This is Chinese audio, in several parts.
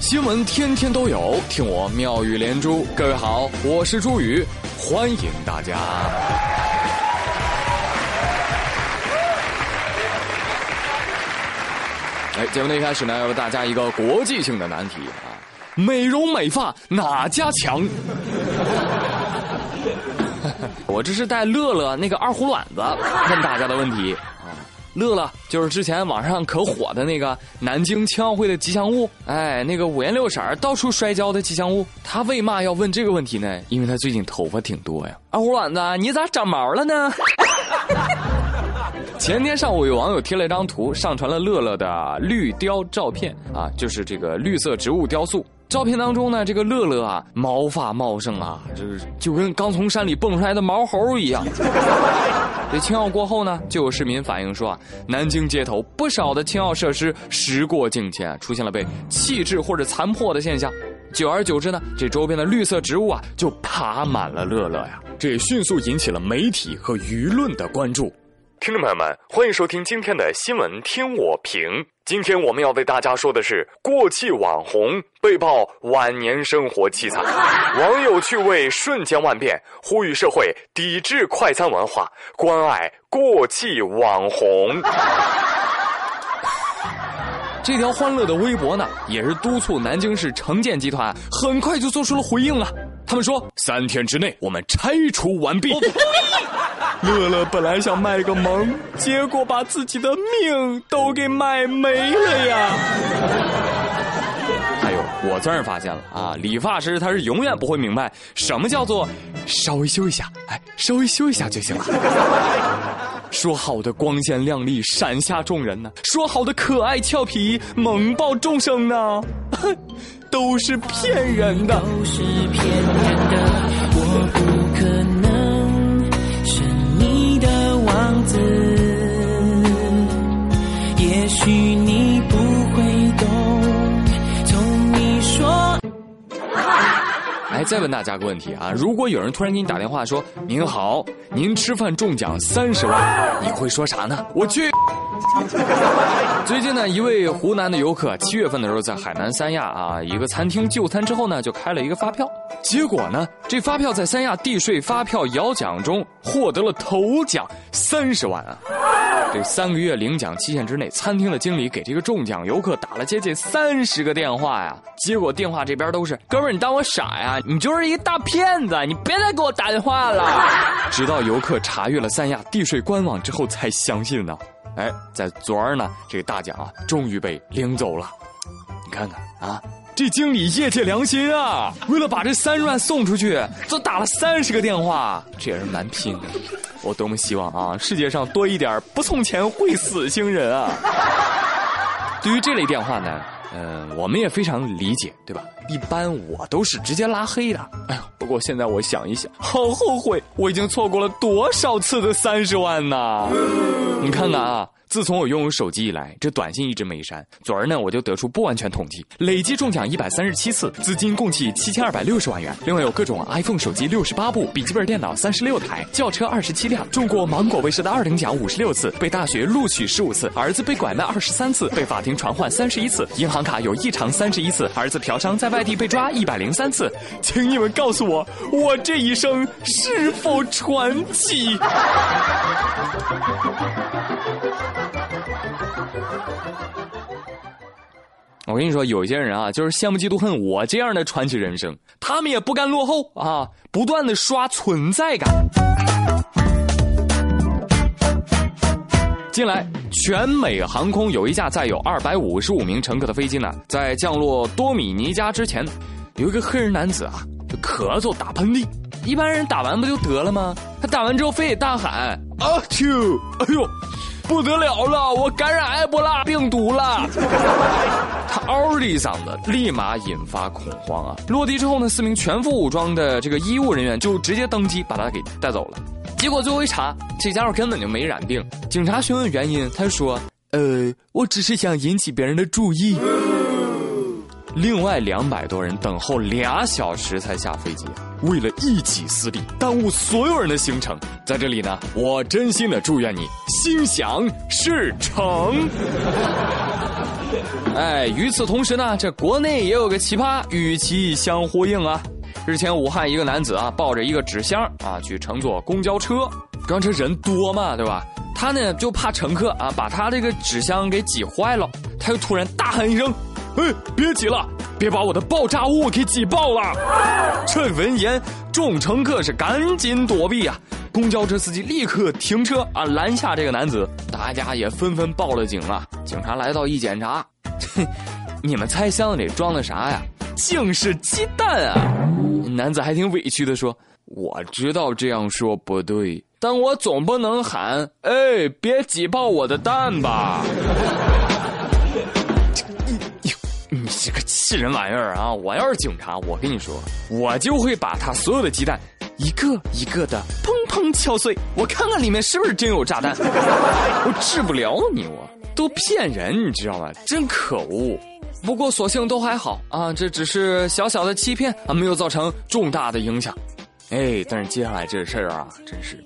新闻天天都有，听我妙语连珠。各位好，我是朱宇，欢迎大家。哎，节目的一开始呢，要为大家一个国际性的难题啊：美容美发哪家强？我这是带乐乐那个二胡卵子问大家的问题。乐乐就是之前网上可火的那个南京青奥会的吉祥物，哎，那个五颜六色到处摔跤的吉祥物。他为嘛要问这个问题呢？因为他最近头发挺多呀。二胡卵子，你咋长毛了呢？前天上午有网友贴了一张图，上传了乐乐的绿雕照片啊，就是这个绿色植物雕塑。照片当中呢，这个乐乐啊，毛发茂盛啊，就是就跟刚从山里蹦出来的毛猴一样。这青奥过后呢，就有市民反映说啊，南京街头不少的青奥设施时过境迁，出现了被弃置或者残破的现象。久而久之呢，这周边的绿色植物啊，就爬满了乐乐呀，这也迅速引起了媒体和舆论的关注。听众朋友们，欢迎收听今天的新闻，听我评。今天我们要为大家说的是过气网红被曝晚年生活凄惨，网友趣味瞬间万变，呼吁社会抵制快餐文化，关爱过气网红。这条欢乐的微博呢，也是督促南京市城建集团很快就做出了回应啊。他们说，三天之内我们拆除完毕。乐乐本来想卖个萌，结果把自己的命都给卖没了呀！还有，我算是发现了啊，理发师他是永远不会明白什么叫做稍微修一下，哎，稍微修一下就行了。说好的光鲜亮丽闪瞎众人呢？说好的可爱俏皮萌爆众生呢？都是骗人的。都是骗人的，我不可能是你的王。子，也许你不会懂。从你说，哎，再问大家个问题啊，如果有人突然给你打电话说：“您好，您吃饭中奖三十万”，你会说啥呢？我去。最近呢，一位湖南的游客七月份的时候在海南三亚啊一个餐厅就餐之后呢，就开了一个发票，结果呢，这发票在三亚地税发票摇奖中获得了头奖三十万啊！这三个月领奖期限之内，餐厅的经理给这个中奖游客打了接近三十个电话呀，结果电话这边都是哥们儿，你当我傻呀？你就是一大骗子，你别再给我打电话了。直到游客查阅了三亚地税官网之后，才相信呢。哎，在昨儿呢，这个大奖啊，终于被领走了。你看看啊，这经理业界良心啊，为了把这三十万送出去，都打了三十个电话，这也是蛮拼的。我多么希望啊，世界上多一点不送钱会死星人啊！对于这类电话呢，嗯，我们也非常理解，对吧？一般我都是直接拉黑的。哎呦，不过现在我想一想，好后悔，我已经错过了多少次的三十万呢！你看看啊。自从我拥有手机以来，这短信一直没删。昨儿呢，我就得出不完全统计，累计中奖一百三十七次，资金共计七千二百六十万元。另外有各种 iPhone 手机六十八部，笔记本电脑三十六台，轿车二十七辆，中过芒果卫视的二等奖五十六次，被大学录取十五次，儿子被拐卖二十三次，被法庭传唤三十一次，银行卡有异常三十一次，儿子嫖娼在外地被抓一百零三次。请你们告诉我，我这一生是否传奇？我跟你说，有些人啊，就是羡慕嫉妒恨我这样的传奇人生，他们也不甘落后啊，不断的刷存在感。近来，全美航空有一架载有二百五十五名乘客的飞机呢，在降落多米尼加之前，有一个黑人男子啊，就咳嗽打喷嚏。一般人打完不就得了吗？他打完之后非得大喊啊啾！哎呦！不得了了，我感染埃博拉病毒了！他嗷的一嗓子，立马引发恐慌啊！落地之后呢，四名全副武装的这个医务人员就直接登机把他给带走了。结果最后一查，这家伙根本就没染病。警察询问原因，他说：“呃，我只是想引起别人的注意。”另外两百多人等候俩小时才下飞机，为了一己私利耽误所有人的行程，在这里呢，我真心的祝愿你心想事成。哎，与此同时呢，这国内也有个奇葩与其相呼应啊。日前，武汉一个男子啊，抱着一个纸箱啊去乘坐公交车，刚这人多嘛，对吧？他呢就怕乘客啊把他这个纸箱给挤坏了，他又突然大喊一声：“哎，别挤了，别把我的爆炸物给挤爆了！”这闻言，众乘客是赶紧躲避啊。公交车司机立刻停车啊，拦下这个男子，大家也纷纷报了警啊。警察来到一检查，你们猜箱子里装的啥呀？竟是鸡蛋啊！男子还挺委屈的说：“我知道这样说不对，但我总不能喊，哎，别挤爆我的蛋吧？”气人玩意儿啊！我要是警察，我跟你说，我就会把他所有的鸡蛋一个一个的砰砰敲碎，我看看里面是不是真有炸弹。我治不了你，我都骗人，你知道吗？真可恶。不过所幸都还好啊，这只是小小的欺骗啊，没有造成重大的影响。哎，但是接下来这事儿啊，真是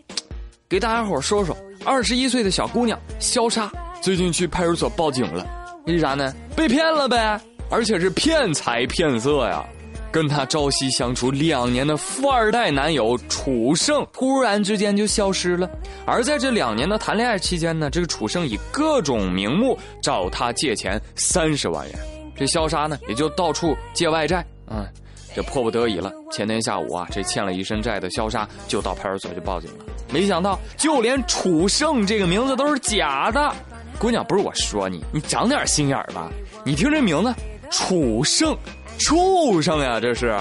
给大家伙说说。二十一岁的小姑娘肖莎最近去派出所报警了，为啥呢？被骗了呗，而且是骗财骗色呀。跟她朝夕相处两年的富二代男友楚胜突然之间就消失了，而在这两年的谈恋爱期间呢，这个楚胜以各种名目找她借钱三十万元。这肖莎呢，也就到处借外债啊，这迫不得已了。前天下午啊，这欠了一身债的肖莎就到派出所去报警了。没想到，就连楚胜这个名字都是假的。姑娘，不是我说你，你长点心眼吧。你听这名字，楚胜，畜生呀，这是。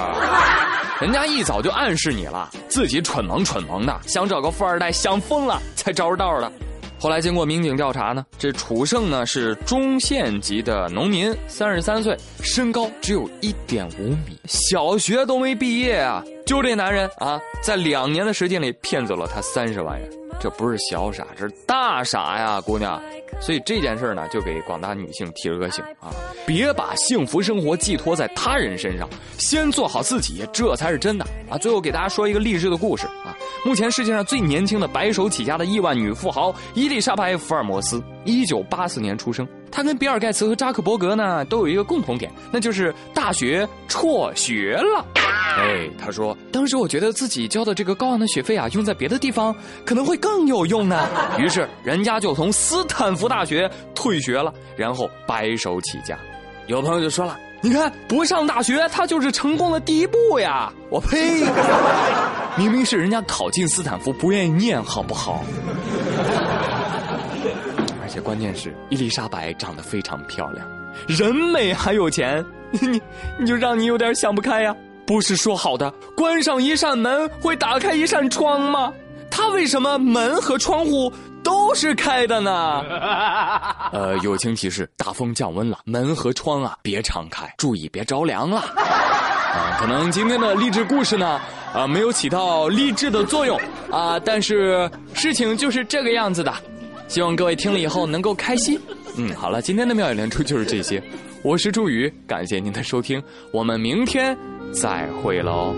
人家一早就暗示你了，自己蠢萌蠢萌的，想找个富二代，想疯了才着着道的。后来经过民警调查呢，这楚胜呢是中县级的农民，三十三岁，身高只有一点五米，小学都没毕业啊！就这男人啊，在两年的时间里骗走了他三十万元，这不是小傻，这是大傻呀，姑娘！所以这件事呢，就给广大女性提了个醒啊，别把幸福生活寄托在他人身上，先做好自己，这才是真的啊！最后给大家说一个励志的故事啊。目前世界上最年轻的白手起家的亿万女富豪伊丽莎白·福尔摩斯，一九八四年出生。他跟比尔·盖茨和扎克伯格呢都有一个共同点，那就是大学辍学了。哎，他说，当时我觉得自己交的这个高昂的学费啊，用在别的地方可能会更有用呢。于是人家就从斯坦福大学退学了，然后白手起家。有朋友就说了。你看，不上大学，他就是成功的第一步呀！我呸！明明是人家考进斯坦福，不愿意念，好不好？而且关键是，伊丽莎白长得非常漂亮，人美还有钱，你你就让你有点想不开呀？不是说好的关上一扇门会打开一扇窗吗？他为什么门和窗户？都是开的呢。呃，友情提示：大风降温了，门和窗啊别敞开，注意别着凉了。啊，可能今天的励志故事呢，啊，没有起到励志的作用啊，但是事情就是这个样子的。希望各位听了以后能够开心。嗯，好了，今天的妙语连珠就是这些。我是朱宇，感谢您的收听，我们明天再会喽。